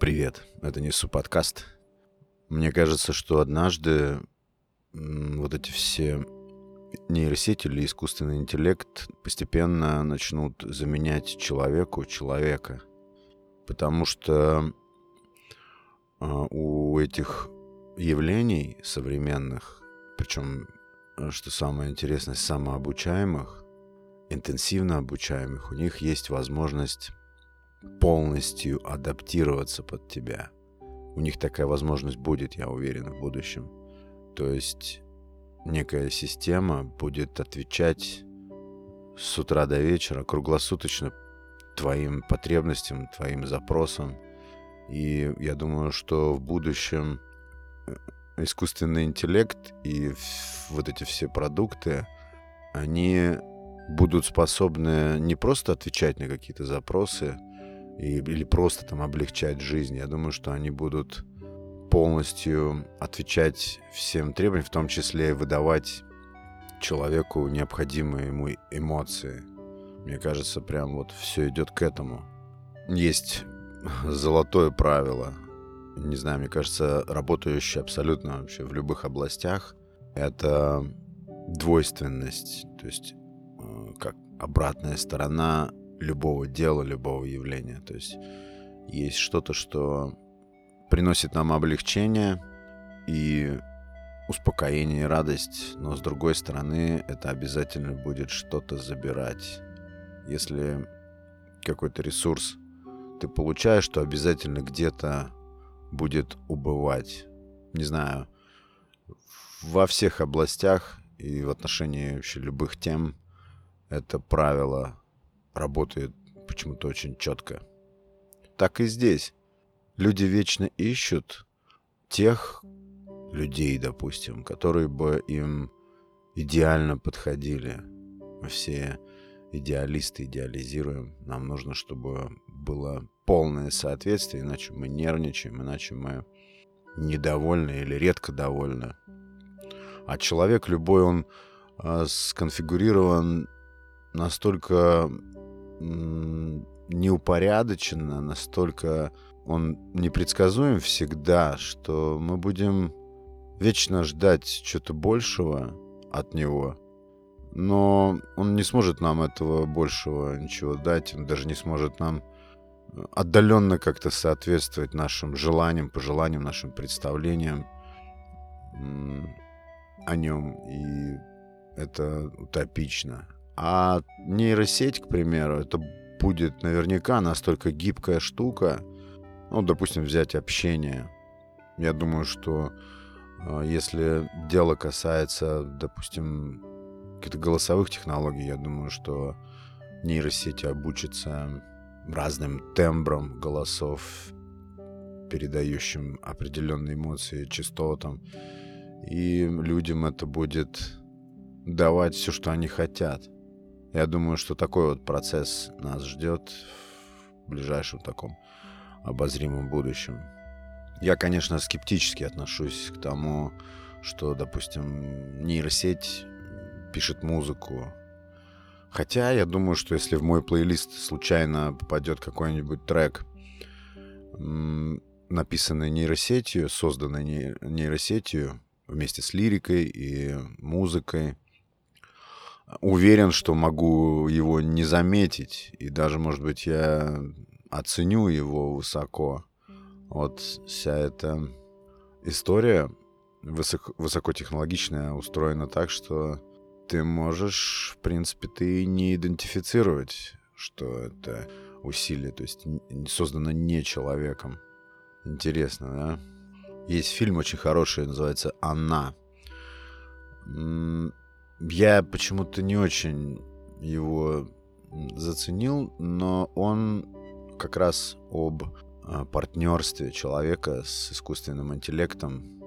Привет, это Несу подкаст. Мне кажется, что однажды вот эти все нейросети или искусственный интеллект постепенно начнут заменять человеку человека. Потому что а, у этих явлений современных, причем, э, что самое интересное, самообучаемых, интенсивно обучаемых, у них есть возможность полностью адаптироваться под тебя. У них такая возможность будет, я уверен, в будущем. То есть некая система будет отвечать с утра до вечера круглосуточно твоим потребностям, твоим запросам. И я думаю, что в будущем э, искусственный интеллект и вот эти все продукты, они будут способны не просто отвечать на какие-то запросы, и, или просто там облегчать жизнь. Я думаю, что они будут полностью отвечать всем требованиям, в том числе и выдавать человеку необходимые ему эмоции. Мне кажется, прям вот все идет к этому. Есть золотое правило, не знаю, мне кажется, работающее абсолютно вообще в любых областях, это двойственность, то есть э, как обратная сторона любого дела, любого явления. То есть есть что-то, что приносит нам облегчение и успокоение и радость, но с другой стороны это обязательно будет что-то забирать. Если какой-то ресурс ты получаешь, то обязательно где-то будет убывать. Не знаю, во всех областях и в отношении вообще любых тем это правило работает почему-то очень четко. Так и здесь. Люди вечно ищут тех людей, допустим, которые бы им идеально подходили. Мы все идеалисты идеализируем. Нам нужно, чтобы было полное соответствие, иначе мы нервничаем, иначе мы недовольны или редко довольны. А человек любой, он э, сконфигурирован настолько неупорядоченно, настолько он непредсказуем всегда, что мы будем вечно ждать чего-то большего от него. Но он не сможет нам этого большего ничего дать, он даже не сможет нам отдаленно как-то соответствовать нашим желаниям, пожеланиям, нашим представлениям о нем. И это утопично. А нейросеть, к примеру, это будет наверняка настолько гибкая штука, ну, допустим, взять общение. Я думаю, что э, если дело касается, допустим, каких-то голосовых технологий, я думаю, что нейросети обучатся разным тембрам голосов, передающим определенные эмоции, частотам. И людям это будет давать все, что они хотят. Я думаю, что такой вот процесс нас ждет в ближайшем таком обозримом будущем. Я, конечно, скептически отношусь к тому, что, допустим, нейросеть пишет музыку. Хотя я думаю, что если в мой плейлист случайно попадет какой-нибудь трек, написанный нейросетью, созданный нейросетью вместе с лирикой и музыкой, уверен, что могу его не заметить. И даже, может быть, я оценю его высоко. Вот вся эта история высоко, высокотехнологичная устроена так, что ты можешь, в принципе, ты не идентифицировать, что это усилие, то есть создано не человеком. Интересно, да? Есть фильм очень хороший, называется «Она». Я почему-то не очень его заценил, но он как раз об а, партнерстве человека с искусственным интеллектом.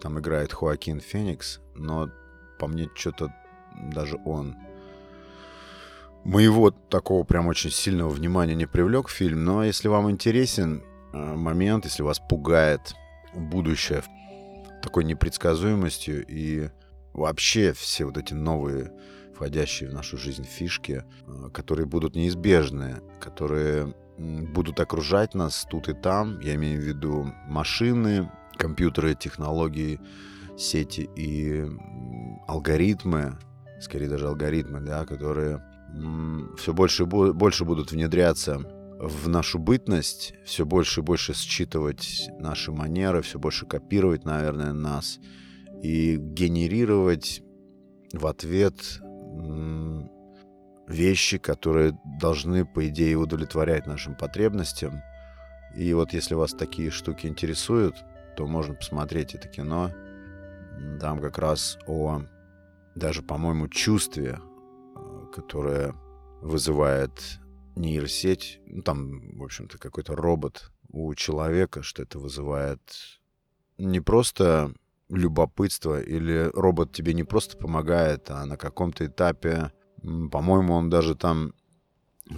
Там играет Хоакин Феникс, но по мне что-то даже он моего такого прям очень сильного внимания не привлек фильм, но если вам интересен а, момент, если вас пугает будущее такой непредсказуемостью и вообще все вот эти новые входящие в нашу жизнь фишки, э, которые будут неизбежны, которые будут окружать нас тут и там. Я имею в виду машины, компьютеры, технологии, сети и алгоритмы, скорее даже алгоритмы, да, которые все больше и больше будут внедряться в нашу бытность, все больше и больше считывать наши манеры, все больше копировать, наверное, нас и генерировать в ответ вещи, которые должны, по идее, удовлетворять нашим потребностям. И вот если вас такие штуки интересуют, то можно посмотреть это кино. Там как раз о даже, по-моему, чувстве, э, которое вызывает нейросеть, ну, там, в общем-то, какой-то робот у человека, что это вызывает не просто любопытство, или робот тебе не просто помогает, а на каком-то этапе, по-моему, он даже там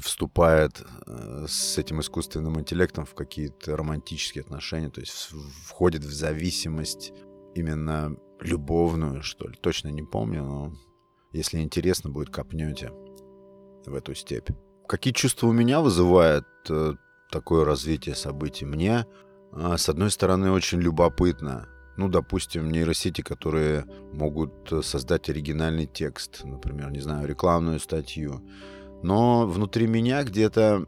вступает э, с этим искусственным интеллектом в какие-то романтические отношения, то есть входит в зависимость именно любовную, что ли. Точно не помню, но если интересно будет, копнете в эту степь. Какие чувства у меня вызывает э, такое развитие событий? Мне, э, с одной стороны, очень любопытно. Ну, допустим, нейросети, которые могут э, создать оригинальный текст, например, не знаю, рекламную статью. Но внутри меня где-то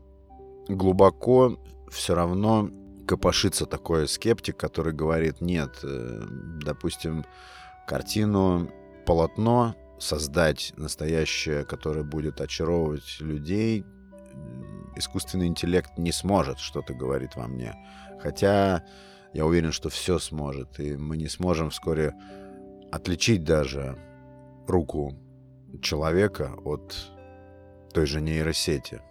глубоко все равно копошится такой скептик, который говорит, нет, э, допустим, картину, полотно создать настоящее, которое будет очаровывать людей, искусственный интеллект не сможет, что-то говорит во мне. Хотя я уверен, что все сможет, и мы не сможем вскоре отличить даже руку человека от той же нейросети.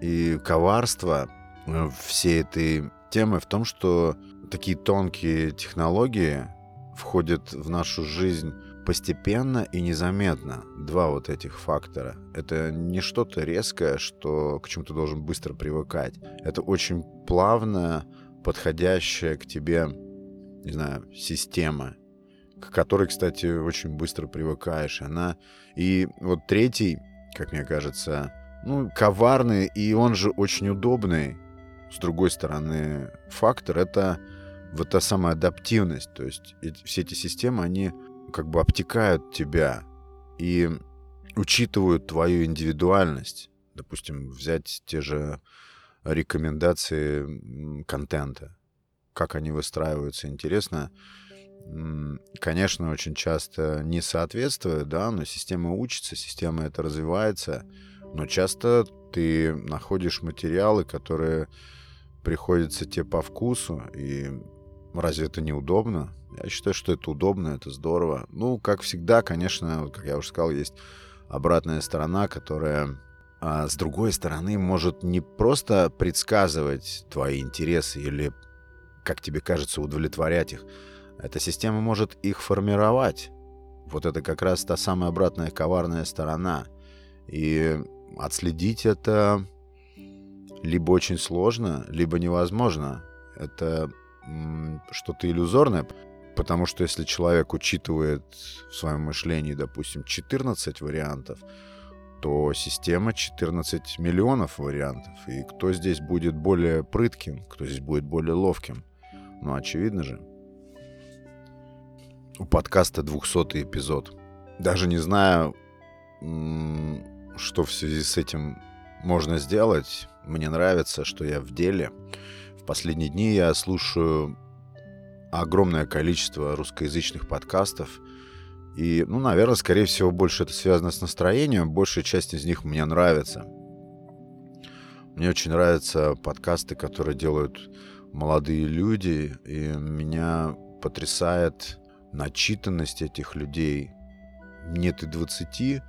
И коварство э, всей этой темы в том, что такие тонкие технологии входят в нашу жизнь постепенно и незаметно. Два вот этих фактора. Это не что-то резкое, что к чему ты должен быстро привыкать. Это очень плавно подходящая к тебе, не знаю, система, к которой, кстати, очень быстро привыкаешь. Она и вот третий, как мне кажется, ну, коварный, и он же очень удобный с другой стороны, фактор — это вот та самая адаптивность. То есть все эти системы, они как бы обтекают тебя и учитывают твою индивидуальность. Допустим, взять те же рекомендации контента, как они выстраиваются, интересно. Конечно, очень часто не соответствует, да, но система учится, система это развивается, но часто ты находишь материалы, которые приходится тебе по вкусу, и разве это не удобно? Я считаю, что это удобно, это здорово. Ну, как всегда, конечно, как я уже сказал, есть обратная сторона, которая а с другой стороны может не просто предсказывать твои интересы или, как тебе кажется, удовлетворять их. Эта система может их формировать. Вот это как раз та самая обратная коварная сторона. И отследить это либо очень сложно, либо невозможно. Это что-то иллюзорное, потому что если человек учитывает в своем мышлении, допустим, 14 вариантов, то система 14 миллионов вариантов. И кто здесь будет более прытким, кто здесь будет более ловким? Ну, очевидно же. У подкаста 200 эпизод. Даже не знаю, что в связи с этим можно сделать. Мне нравится, что я в деле. В последние дни я слушаю огромное количество русскоязычных подкастов. И, ну, наверное, скорее всего, больше это связано с настроением. Большая часть из них мне нравится. Мне очень нравятся подкасты, которые делают молодые люди. И меня потрясает начитанность этих людей. Нет и 20,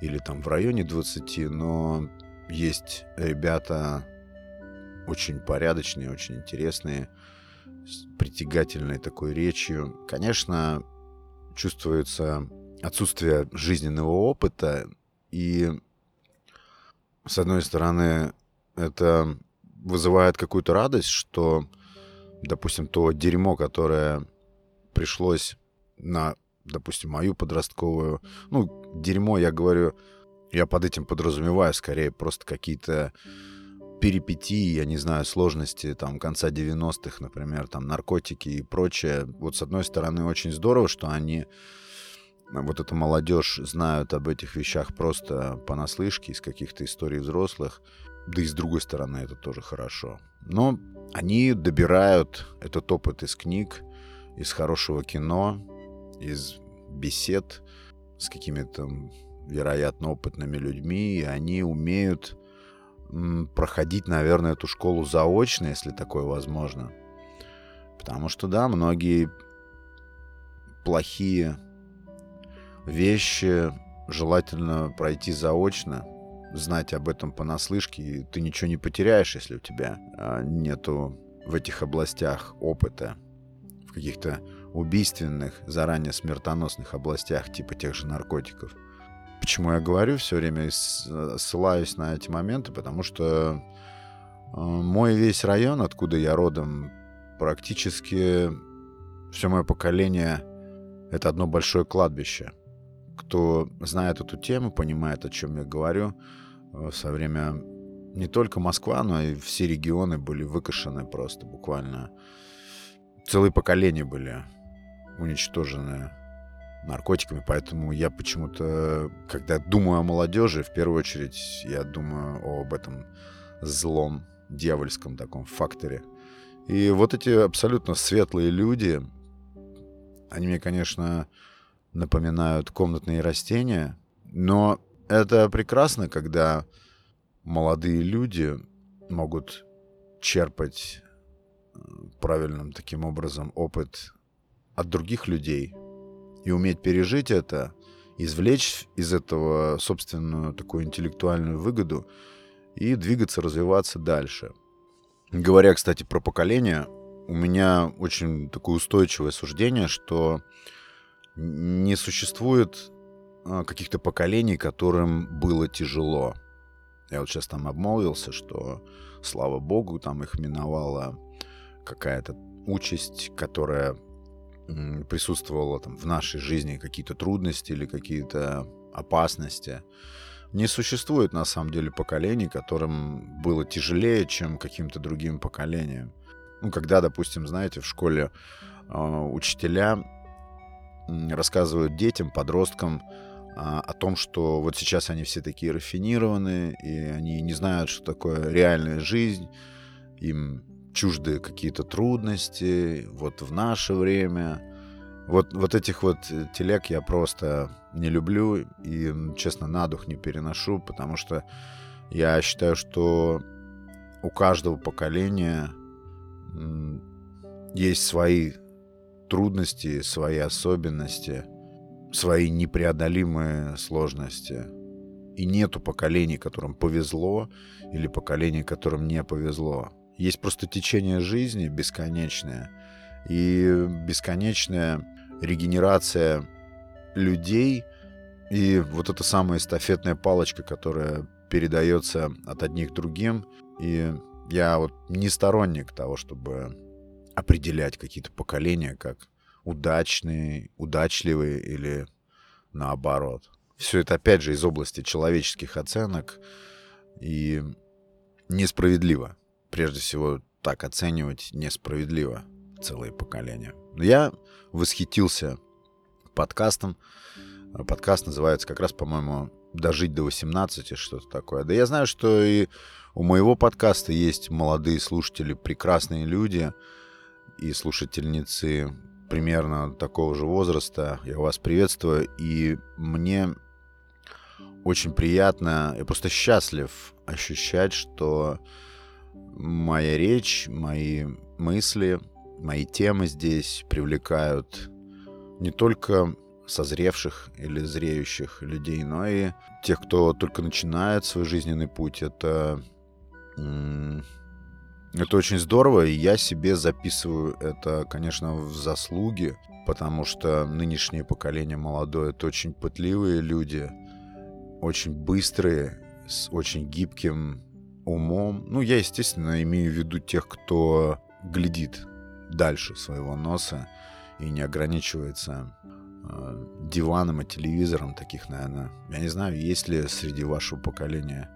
или там в районе 20, но есть ребята очень порядочные, очень интересные, с притягательной такой речью. Конечно, чувствуется отсутствие жизненного опыта, и с одной стороны, это вызывает какую-то радость, что, допустим, то дерьмо, которое пришлось на, допустим, мою подростковую, ну, дерьмо, я говорю, я под этим подразумеваю скорее просто какие-то перипетии, я не знаю, сложности там конца 90-х, например, там наркотики и прочее. Вот с одной стороны очень здорово, что они вот эта молодежь знают об этих вещах просто понаслышке из каких-то историй взрослых. Да и с другой стороны это тоже хорошо. Но они добирают этот опыт из книг, из хорошего кино, из бесед с какими-то, вероятно, опытными людьми, и они умеют проходить, наверное, эту школу заочно, если такое возможно. Потому что, да, многие плохие вещи желательно пройти заочно, знать об этом понаслышке, и ты ничего не потеряешь, если у тебя а, нету в этих областях опыта, в каких-то убийственных, заранее смертоносных областях, типа тех же наркотиков. Почему я говорю все время, ссылаюсь на эти моменты, потому что а, мой весь район, откуда я родом, практически все мое поколение — это одно большое кладбище — кто знает эту тему, понимает, о чем я говорю, э, со время не только Москва, но и все регионы были выкашены просто буквально. Целые поколения были уничтожены наркотиками, поэтому я почему-то, когда думаю о молодежи, в первую очередь я думаю об этом злом, дьявольском таком факторе. И вот эти абсолютно светлые люди, они мне, конечно, напоминают комнатные растения. Но это прекрасно, когда молодые люди могут черпать э, правильным таким образом опыт от других людей и уметь пережить это, извлечь из этого собственную такую интеллектуальную выгоду и двигаться, развиваться дальше. Говоря, кстати, про поколение, у меня очень такое устойчивое суждение, что не существует а, каких-то поколений, которым было тяжело. Я вот сейчас там обмолвился, что, слава богу, там их миновала какая-то участь, которая присутствовала там в нашей жизни, какие-то трудности или какие-то опасности. Не существует на самом деле поколений, которым было тяжелее, чем каким-то другим поколениям. Ну, когда, допустим, знаете, в школе э, учителя рассказывают детям, подросткам а, о том, что вот сейчас они все такие рафинированные, и они не знают, что такое реальная жизнь, им чужды какие-то трудности, вот в наше время. Вот, вот этих вот э, телег я просто не люблю и, честно, на дух не переношу, потому что я считаю, что у каждого поколения есть свои трудности, свои особенности, свои непреодолимые сложности. И нету поколений, которым повезло, или поколений, которым не повезло. Есть просто течение жизни бесконечное. И бесконечная регенерация людей. И вот эта самая эстафетная палочка, которая передается от одних к другим. И я вот не сторонник того, чтобы определять какие-то поколения как удачные, удачливые или наоборот. Все это, опять же, из области человеческих оценок и несправедливо. Прежде всего, так оценивать несправедливо целые поколения. Но я восхитился подкастом. Подкаст называется как раз, по-моему, «Дожить до 18» что-то такое. Да я знаю, что и у моего подкаста есть молодые слушатели, прекрасные люди — и слушательницы примерно такого же возраста. Я вас приветствую, и мне очень приятно, я просто счастлив ощущать, что моя речь, мои мысли, мои темы здесь привлекают не только созревших или зреющих людей, но и тех, кто только начинает свой жизненный путь. Это это очень здорово, и я себе записываю это, конечно, в заслуги, потому что нынешнее поколение молодое — это очень пытливые люди, очень быстрые, с очень гибким умом. Ну, я, естественно, имею в виду тех, кто глядит дальше своего носа и не ограничивается э, диваном и телевизором таких, наверное. Я не знаю, есть ли среди вашего поколения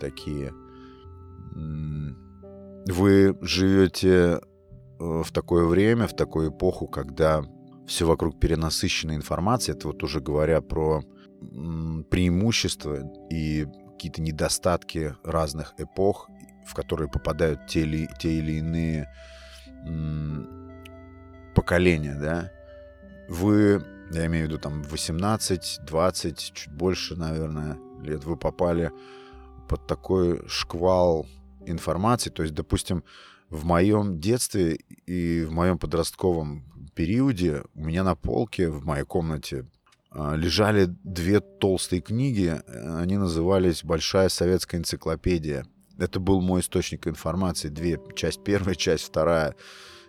такие Вы живете э, в такое время, в такую эпоху, когда все вокруг перенасыщено информацией. Это вот уже говоря про преимущества и какие-то недостатки разных эпох, в которые попадают те или, те или иные поколения, да. Вы, я имею в виду там 18, 20, чуть больше, наверное, лет, вы попали под такой шквал информации. То есть, допустим, в моем детстве и в моем подростковом периоде у меня на полке в моей комнате лежали две толстые книги. Они назывались «Большая советская энциклопедия». Это был мой источник информации. Две, часть первая, часть вторая.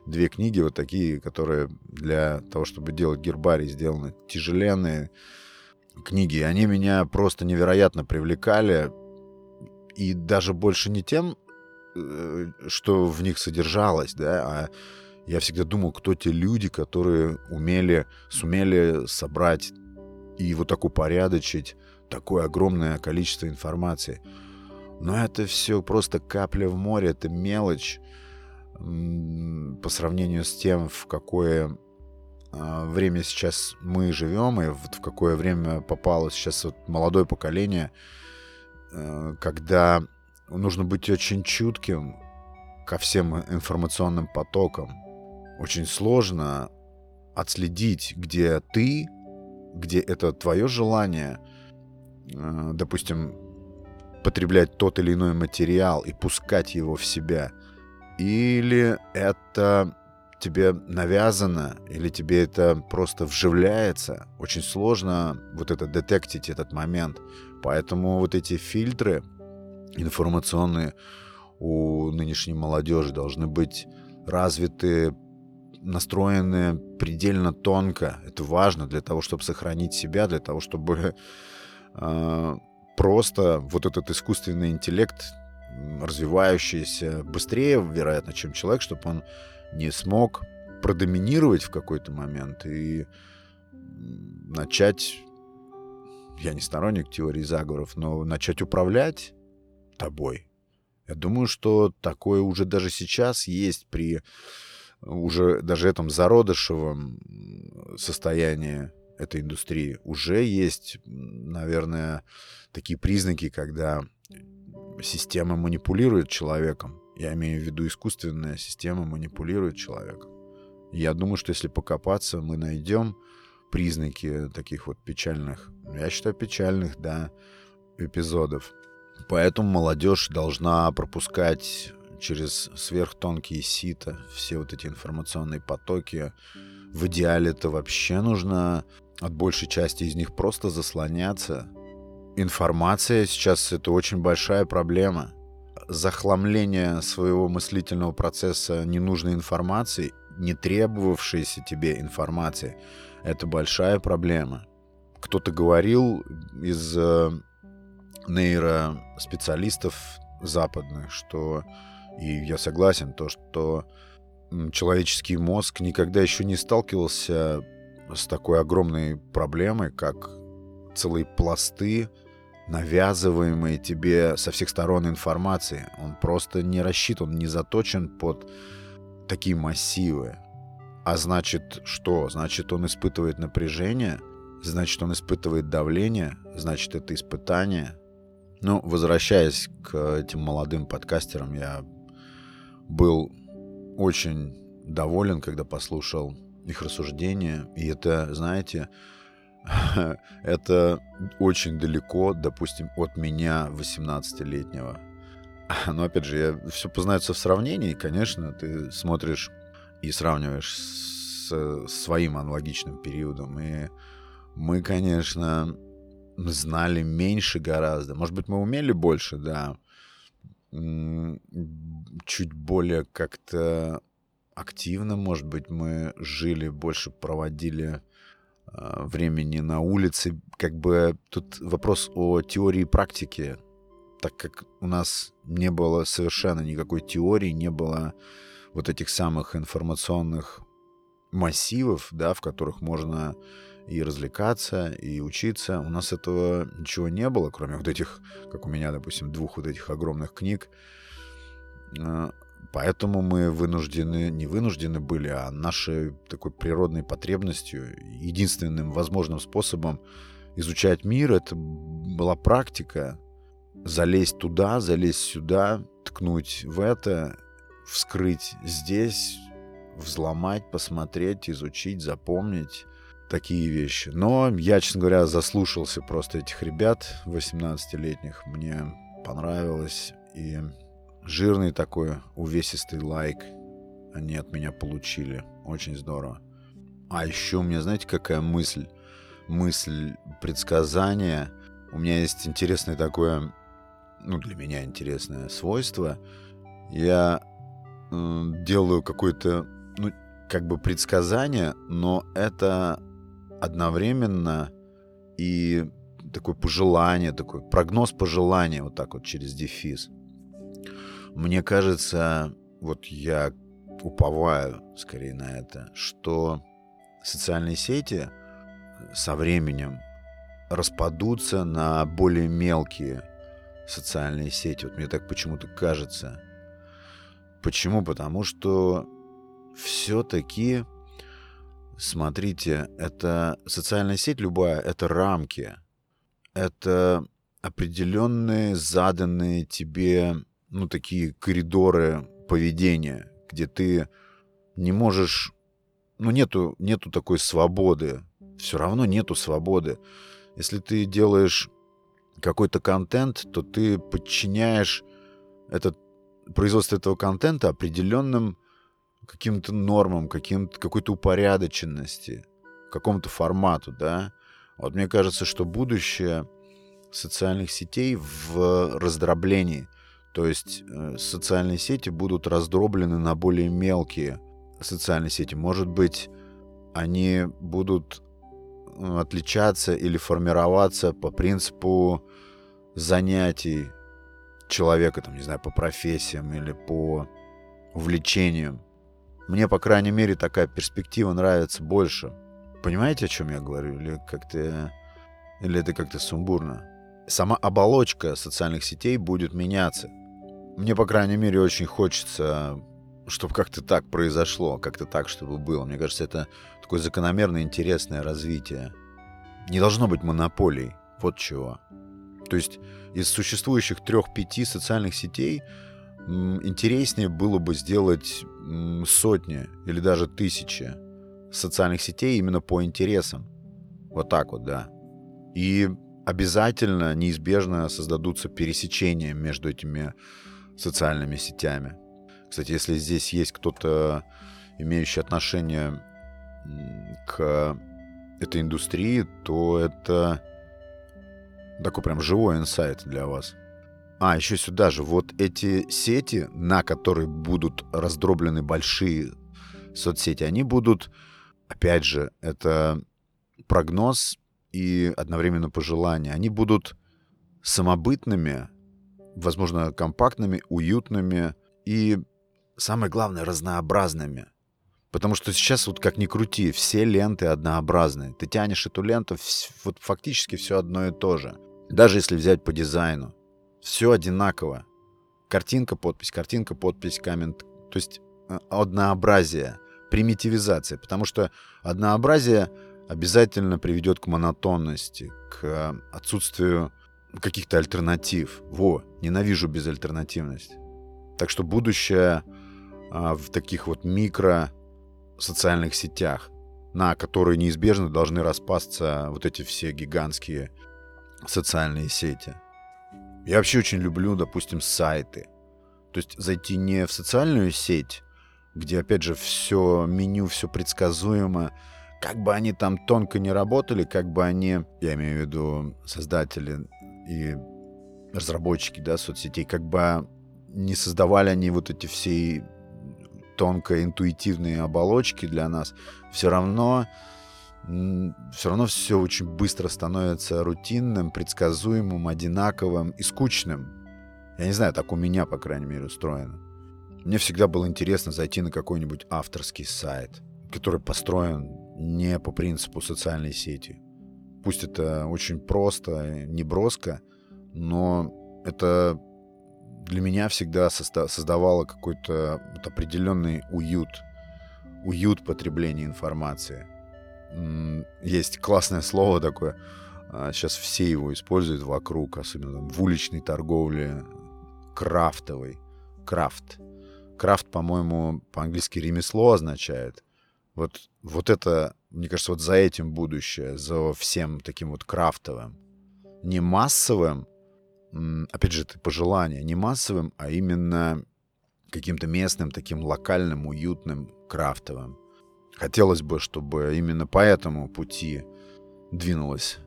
Две книги вот такие, которые для того, чтобы делать гербарий, сделаны тяжеленные книги. Они меня просто невероятно привлекали. И даже больше не тем, э, что в них содержалось, да, а я всегда думал, кто те люди, которые умели, сумели собрать и вот так упорядочить такое огромное количество информации. Но это все просто капля в море, это мелочь по сравнению с тем, в какое а, время сейчас мы живем, и в какое время попало сейчас вот молодое поколение, э, когда нужно быть очень чутким ко всем информационным потокам. Очень сложно отследить, где ты, где это твое желание, э, допустим, потреблять тот или иной материал и пускать его в себя, или это тебе навязано, или тебе это просто вживляется. Очень сложно вот это детектить, этот момент. Поэтому вот эти фильтры информационные у нынешней молодежи должны быть развиты настроены предельно тонко. Это важно для того, чтобы сохранить себя, для того, чтобы э, просто вот этот искусственный интеллект, развивающийся быстрее, вероятно, чем человек, чтобы он не смог продоминировать в какой-то момент и начать, я не сторонник теории заговоров, но начать управлять тобой. Я думаю, что такое уже даже сейчас есть при уже даже этом зародышевом состоянии этой индустрии уже есть, наверное, такие признаки, когда система манипулирует человеком. Я имею в виду искусственная система манипулирует человеком. Я думаю, что если покопаться, мы найдем признаки таких вот печальных, я считаю, печальных, да, эпизодов. Поэтому молодежь должна пропускать через сверхтонкие сита, все вот эти информационные потоки. В идеале это вообще нужно от большей части из них просто заслоняться. Информация сейчас это очень большая проблема. Захламление своего мыслительного процесса ненужной информацией, не требовавшейся тебе информации, это большая проблема. Кто-то говорил из э, нейроспециалистов западных, что и я согласен, то, что человеческий мозг никогда еще не сталкивался с такой огромной проблемой, как целые пласты, навязываемые тебе со всех сторон информации. Он просто не рассчитан, не заточен под такие массивы. А значит, что? Значит, он испытывает напряжение, значит, он испытывает давление, значит, это испытание. Ну, возвращаясь к этим молодым подкастерам, я был очень доволен, когда послушал их рассуждения. И это, знаете, это очень далеко, допустим, от меня 18-летнего. Но опять же, я, все познается в сравнении. Конечно, ты смотришь и сравниваешь с своим аналогичным периодом. И мы, конечно, знали меньше гораздо. Может быть, мы умели больше, да чуть более как-то активно, может быть, мы жили, больше проводили э, времени на улице. Как бы тут вопрос о теории и практике, так как у нас не было совершенно никакой теории, не было вот этих самых информационных массивов, да, в которых можно и развлекаться, и учиться. У нас этого ничего не было, кроме вот этих, как у меня, допустим, двух вот этих огромных книг. Э, поэтому мы вынуждены, не вынуждены были, а нашей такой природной потребностью, единственным возможным способом изучать мир, это была практика. Залезть туда, залезть сюда, ткнуть в это, вскрыть здесь, взломать, посмотреть, изучить, запомнить такие вещи. Но я, честно говоря, заслушался просто этих ребят 18-летних. Мне понравилось. И жирный такой увесистый лайк они от меня получили. Очень здорово. А еще у меня, знаете, какая мысль? Мысль предсказания. У меня есть интересное такое, ну, для меня интересное свойство. Я э, делаю какое-то, ну, как бы предсказание, но это одновременно и такое пожелание, такой прогноз пожелания, вот так вот через дефис. Мне кажется, вот я уповаю скорее на это, что социальные сети со временем распадутся на более мелкие социальные сети. Вот мне так почему-то кажется. Почему? Потому что все-таки Смотрите, это социальная сеть любая, это рамки. Это определенные заданные тебе, ну, такие коридоры поведения, где ты не можешь, ну, нету, нету такой свободы. Все равно нету свободы. Если ты делаешь какой-то контент, то ты подчиняешь этот производство этого контента определенным каким-то нормам, каким какой-то упорядоченности, какому-то формату, да. Вот мне кажется, что будущее социальных сетей в раздроблении. То есть э, социальные сети будут раздроблены на более мелкие социальные сети. Может быть, они будут э, отличаться или формироваться по принципу занятий человека, там, не знаю, по профессиям или по увлечениям. Мне, по крайней мере, такая перспектива нравится больше. Понимаете, о чем я говорю? Или как-то... Или это как-то сумбурно? Сама оболочка социальных сетей будет меняться. Мне, по крайней мере, очень хочется, чтобы как-то так произошло, как-то так, чтобы было. Мне кажется, это такое закономерное интересное развитие. Не должно быть монополий. Вот чего. То есть из существующих трех-пяти социальных сетей интереснее было бы сделать сотни или даже тысячи социальных сетей именно по интересам. Вот так вот, да. И обязательно, неизбежно создадутся пересечения между этими социальными сетями. Кстати, если здесь есть кто-то, имеющий отношение к этой индустрии, то это такой прям живой инсайт для вас. А, еще сюда же, вот эти сети, на которые будут раздроблены большие соцсети, они будут, опять же, это прогноз и одновременно пожелания. Они будут самобытными, возможно, компактными, уютными и, самое главное, разнообразными. Потому что сейчас, вот как ни крути, все ленты однообразные. Ты тянешь эту ленту, вот фактически все одно и то же. Даже если взять по дизайну все одинаково. Картинка, подпись, картинка, подпись, коммент. То есть э, однообразие, примитивизация. Потому что однообразие обязательно приведет к монотонности, к отсутствию каких-то альтернатив. Во, ненавижу безальтернативность. Так что будущее а, в таких вот микро социальных сетях, на которые неизбежно должны распасться вот эти все гигантские социальные сети. Я вообще очень люблю, допустим, сайты. То есть зайти не в социальную сеть, где, опять же, все меню, все предсказуемо, как бы они там тонко не работали, как бы они, я имею в виду создатели и разработчики да, соцсетей, как бы не создавали они вот эти все тонко интуитивные оболочки для нас, все равно все равно все очень быстро становится рутинным, предсказуемым, одинаковым и скучным. Я не знаю, так у меня, по крайней мере, устроено. Мне всегда было интересно зайти на какой-нибудь авторский сайт, который построен не по принципу социальной сети. Пусть это очень просто, не броско, но это для меня всегда создавало какой-то определенный уют, уют потребления информации. Есть классное слово такое, сейчас а, все его используют вокруг, особенно в уличной торговле, крафтовый, крафт. Крафт, по-моему, по-английски ремесло означает. Вот, вот это, мне кажется, вот за этим будущее, за всем таким вот крафтовым. Не массовым, опять же, это пожелание, не массовым, а именно каким-то местным, таким локальным, уютным, крафтовым. Хотелось бы, чтобы именно по этому пути двинулось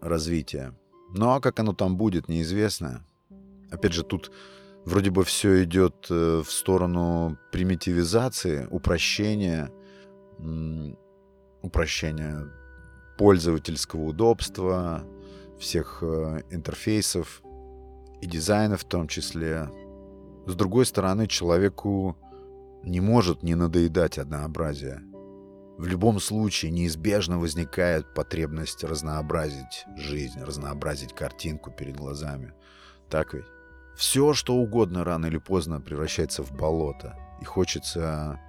развитие. Ну а как оно там будет, неизвестно. Опять же, тут вроде бы все идет э, в сторону примитивизации, упрощения, упрощения пользовательского удобства, всех э, интерфейсов и дизайна в том числе. С другой стороны, человеку не может не надоедать однообразие. В любом случае неизбежно возникает потребность разнообразить жизнь, разнообразить картинку перед глазами. Так ведь? Все, что угодно рано или поздно превращается в болото. И хочется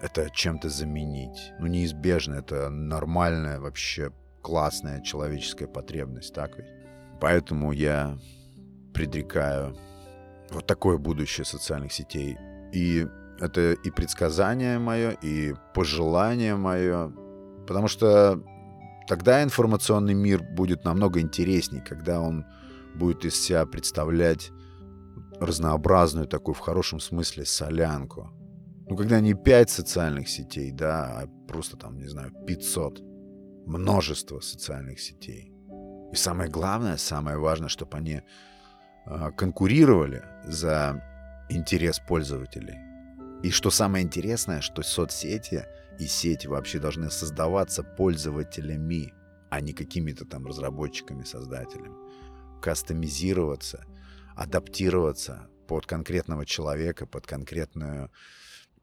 это чем-то заменить. Ну, неизбежно, это нормальная, вообще классная человеческая потребность, так ведь? Поэтому я предрекаю вот такое будущее социальных сетей. И это и предсказание мое, и пожелание мое. Потому что тогда информационный мир будет намного интересней, когда он будет из себя представлять разнообразную такую, в хорошем смысле, солянку. Ну, когда не пять социальных сетей, да, а просто там, не знаю, 500. Множество социальных сетей. И самое главное, самое важное, чтобы они э, конкурировали за интерес пользователей. И что самое интересное, что соцсети и сети вообще должны создаваться пользователями, а не какими-то там разработчиками, создателями. Кастомизироваться, адаптироваться под конкретного человека, под конкретную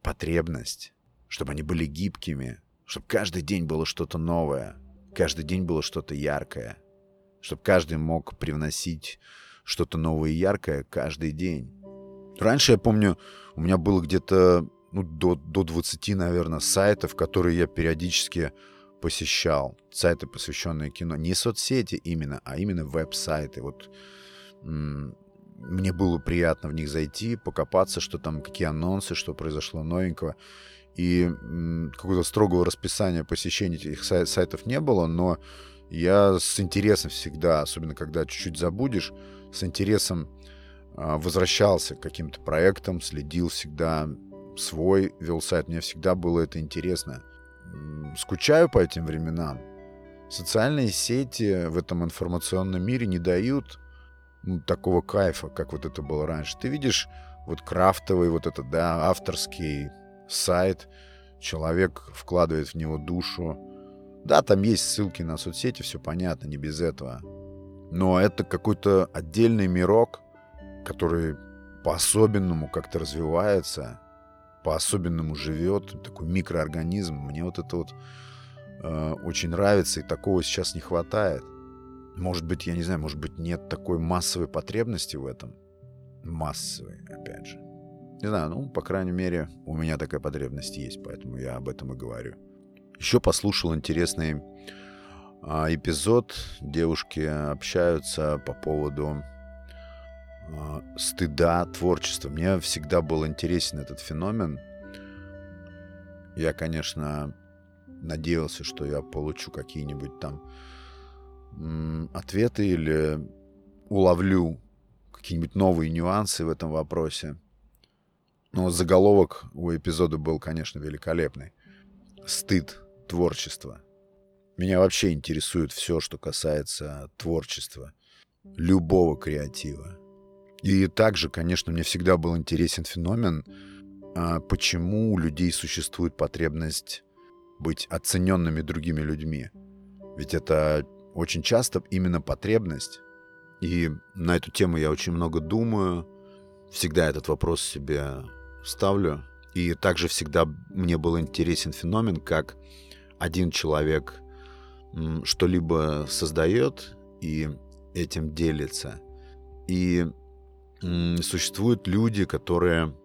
потребность, чтобы они были гибкими, чтобы каждый день было что-то новое, каждый день было что-то яркое, чтобы каждый мог привносить что-то новое и яркое каждый день. Раньше, я помню, у меня было где-то ну, до, до 20, наверное, сайтов, которые я периодически посещал. Сайты, посвященные кино. Не соцсети именно, а именно веб-сайты. Вот мне было приятно в них зайти, покопаться, что там, какие анонсы, что произошло новенького. И какого-то строгого расписания посещения этих сайтов не было, но я с интересом всегда, особенно когда чуть-чуть забудешь, с интересом возвращался к каким-то проектам, следил всегда свой, вел сайт. Мне всегда было это интересно. Скучаю по этим временам. Социальные сети в этом информационном мире не дают ну, такого кайфа, как вот это было раньше. Ты видишь вот крафтовый, вот этот, да, авторский сайт, человек вкладывает в него душу. Да, там есть ссылки на соцсети, все понятно, не без этого. Но это какой-то отдельный мирок, который по-особенному как-то развивается, по-особенному живет, такой микроорганизм. Мне вот это вот э, очень нравится, и такого сейчас не хватает. Может быть, я не знаю, может быть, нет такой массовой потребности в этом. Массовой, опять же. Не знаю, ну, по крайней мере, у меня такая потребность есть, поэтому я об этом и говорю. Еще послушал интересный а, эпизод. Девушки общаются по поводу а, стыда творчества. Мне всегда был интересен этот феномен. Я, конечно, надеялся, что я получу какие-нибудь там ответы или уловлю какие-нибудь новые нюансы в этом вопросе. Но заголовок у эпизода был, конечно, великолепный. Стыд творчества. Меня вообще интересует все, что касается творчества, любого креатива. И также, конечно, мне всегда был интересен феномен, а, почему у людей существует потребность быть оцененными другими людьми. Ведь это очень часто именно потребность. И на эту тему я очень много думаю, всегда этот вопрос себе ставлю. И также всегда мне был интересен феномен, как один человек что-либо создает и этим делится. И существуют люди, которые,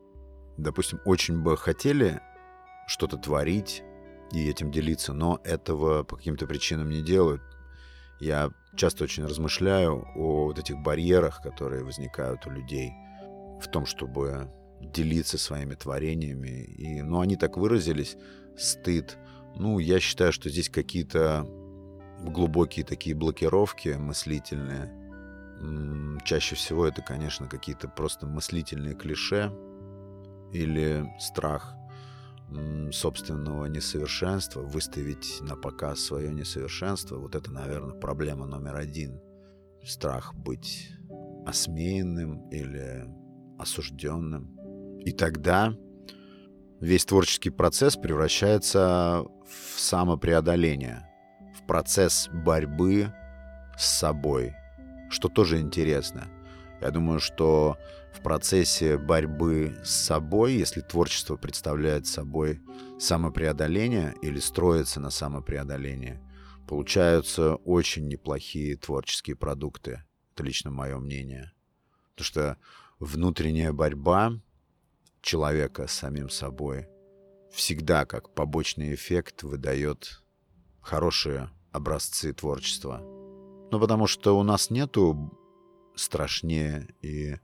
допустим, очень бы хотели что-то творить и этим делиться, но этого по каким-то причинам не делают. Я часто очень размышляю о вот этих барьерах, которые возникают у людей в том, чтобы делиться своими творениями. И, ну, они так выразились, стыд. Ну, я считаю, что здесь какие-то глубокие такие блокировки мыслительные. Чаще всего это, конечно, какие-то просто мыслительные клише или страх собственного несовершенства, выставить на показ свое несовершенство, вот это, наверное, проблема номер один. Страх быть осмеянным или осужденным. И тогда весь творческий процесс превращается в самопреодоление, в процесс борьбы с собой, что тоже интересно. Я думаю, что в процессе борьбы с собой, если творчество представляет собой самопреодоление или строится на самопреодолении, получаются очень неплохие творческие продукты. Это лично мое мнение. Потому что внутренняя борьба человека с самим собой всегда как побочный эффект выдает хорошие образцы творчества. Ну, потому что у нас нету страшнее и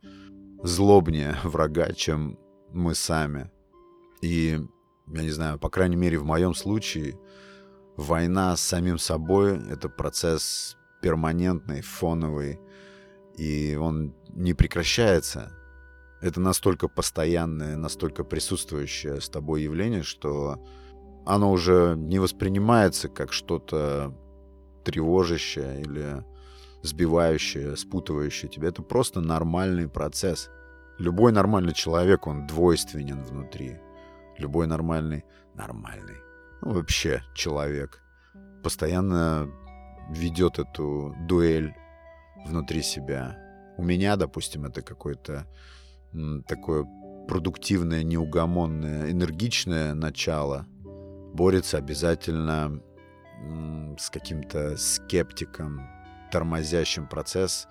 злобнее врага, чем мы сами. И, я не знаю, по крайней мере, в моем случае, война с самим собой — это процесс перманентный, фоновый, и он не прекращается. Это настолько постоянное, настолько присутствующее с тобой явление, что оно уже не воспринимается как что-то тревожащее или сбивающее, спутывающее тебя. Это просто нормальный процесс. Любой нормальный человек, он двойственен внутри. Любой нормальный, нормальный, ну, вообще человек, постоянно ведет эту дуэль внутри себя. У меня, допустим, это какое-то такое продуктивное, неугомонное, энергичное начало борется обязательно с каким-то скептиком, тормозящим процесс,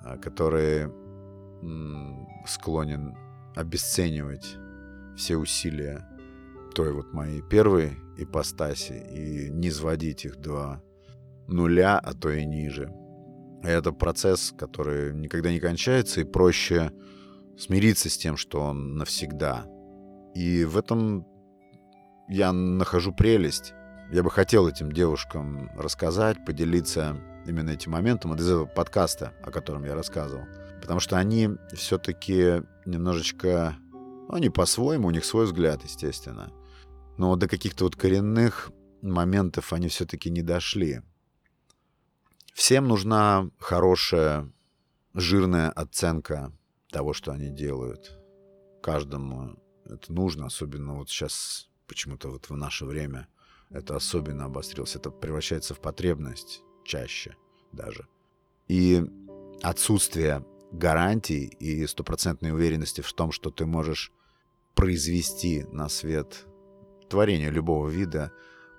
а, который склонен обесценивать все усилия той вот моей первой ипостаси и не сводить их до нуля, а то и ниже. Это процесс, который никогда не кончается, и проще смириться с тем, что он навсегда. И в этом я нахожу прелесть. Я бы хотел этим девушкам рассказать, поделиться именно этим моментом из этого подкаста, о котором я рассказывал. Потому что они все-таки немножечко... Ну, они по-своему, у них свой взгляд, естественно. Но до каких-то вот коренных моментов они все-таки не дошли. Всем нужна хорошая, жирная оценка того, что они делают. Каждому это нужно, особенно вот сейчас почему-то вот в наше время это особенно обострилось. Это превращается в потребность чаще даже. И отсутствие гарантий и стопроцентной уверенности в том, что ты можешь произвести на свет творение любого вида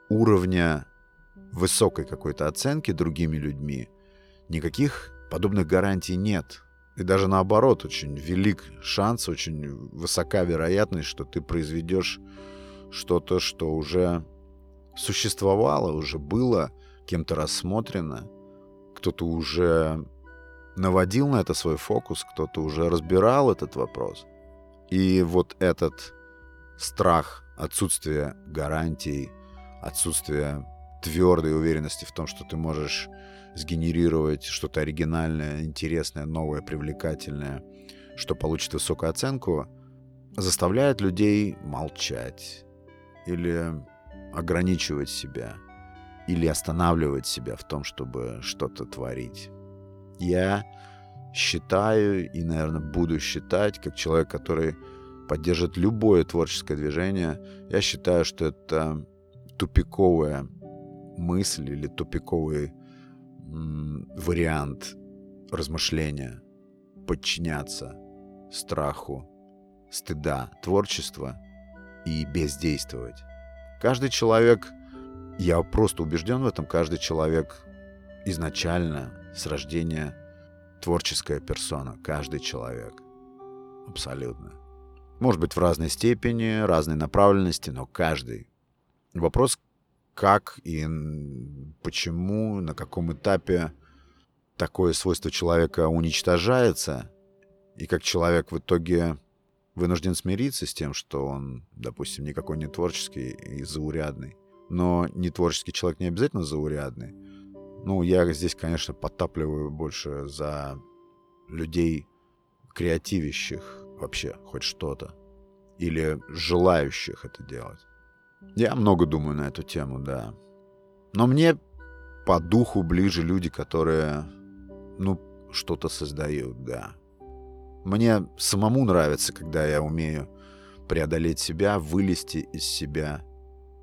уровня высокой какой-то оценки другими людьми, никаких подобных гарантий нет. И даже наоборот, очень велик шанс, очень высока вероятность, что ты произведешь что-то, что уже существовало, уже было кем-то рассмотрено, кто-то уже наводил на это свой фокус, кто-то уже разбирал этот вопрос. И вот этот страх, отсутствие гарантий, отсутствие твердой уверенности в том, что ты можешь сгенерировать что-то оригинальное, интересное, новое, привлекательное, что получит высокую оценку, заставляет людей молчать или ограничивать себя, или останавливать себя в том, чтобы что-то творить. Я считаю и, наверное, буду считать, как человек, который поддержит любое творческое движение, я считаю, что это тупиковая мысль или тупиковый вариант размышления, подчиняться страху, стыда, творчества и бездействовать. Каждый человек, я просто убежден в этом, каждый человек изначально с рождения творческая персона, каждый человек – Абсолютно. Может быть, в разной степени, разной направленности, но каждый. Вопрос, как и почему, на каком этапе такое свойство человека уничтожается, и как человек в итоге вынужден смириться с тем, что он, допустим, никакой не творческий и заурядный. Но не творческий человек не обязательно заурядный. Ну, я здесь, конечно, подтапливаю больше за людей, креативящих вообще хоть что-то. Или желающих это делать. Я много думаю на эту тему, да. Но мне по духу ближе люди, которые, ну, что-то создают, да. Мне самому нравится, когда я умею преодолеть себя, вылезти из себя.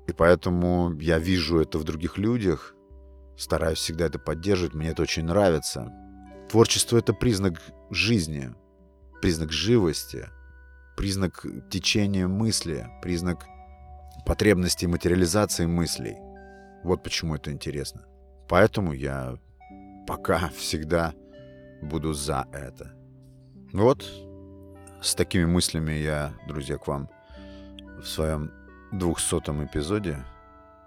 И поэтому я вижу это в других людях, стараюсь всегда это поддерживать, мне это очень нравится. Творчество — это признак жизни, признак живости, признак течения мысли, признак потребности материализации мыслей. Вот почему это интересно. Поэтому я пока всегда буду за это. Вот с такими мыслями я, друзья, к вам в своем двухсотом эпизоде.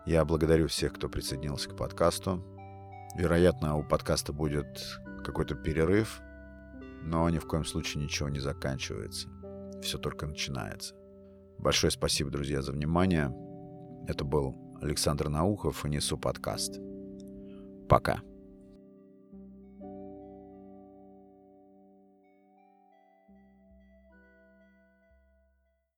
Я благодарю всех, кто присоединился к подкасту. Вероятно, у подкаста будет какой-то перерыв, но ни в коем случае ничего не заканчивается. Все только начинается. Большое спасибо, друзья, за внимание. Это был Александр Наухов и Несу подкаст. Пока.